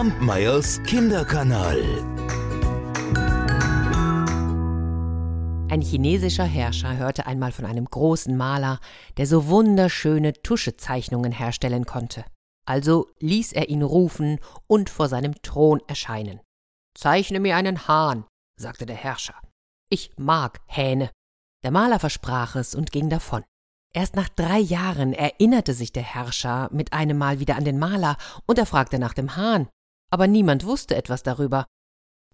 Kampmeyers Kinderkanal. Ein chinesischer Herrscher hörte einmal von einem großen Maler, der so wunderschöne Tuschezeichnungen herstellen konnte. Also ließ er ihn rufen und vor seinem Thron erscheinen. Zeichne mir einen Hahn, sagte der Herrscher. Ich mag Hähne. Der Maler versprach es und ging davon. Erst nach drei Jahren erinnerte sich der Herrscher mit einem Mal wieder an den Maler und er fragte nach dem Hahn. Aber niemand wusste etwas darüber.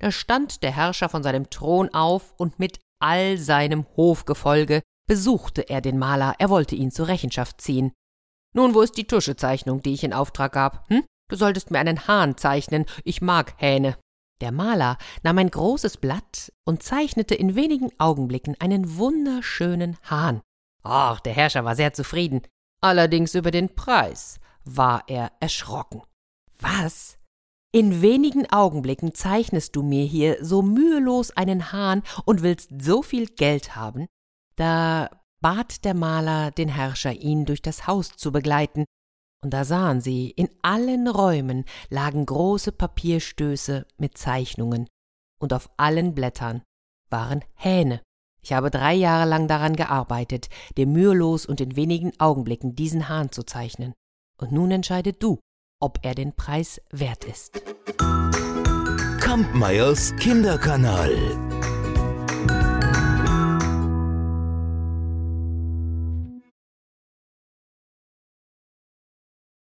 Da stand der Herrscher von seinem Thron auf und mit all seinem Hofgefolge besuchte er den Maler, er wollte ihn zur Rechenschaft ziehen. Nun, wo ist die Tuschezeichnung, die ich in Auftrag gab? Hm? Du solltest mir einen Hahn zeichnen, ich mag Hähne. Der Maler nahm ein großes Blatt und zeichnete in wenigen Augenblicken einen wunderschönen Hahn. Ach, der Herrscher war sehr zufrieden. Allerdings über den Preis war er erschrocken. Was? In wenigen Augenblicken zeichnest du mir hier so mühelos einen Hahn und willst so viel Geld haben? Da bat der Maler den Herrscher, ihn durch das Haus zu begleiten, und da sahen sie, in allen Räumen lagen große Papierstöße mit Zeichnungen, und auf allen Blättern waren Hähne. Ich habe drei Jahre lang daran gearbeitet, dir mühelos und in wenigen Augenblicken diesen Hahn zu zeichnen. Und nun entscheide du, ob er den Preis wert ist. Kampmeyers Kinderkanal.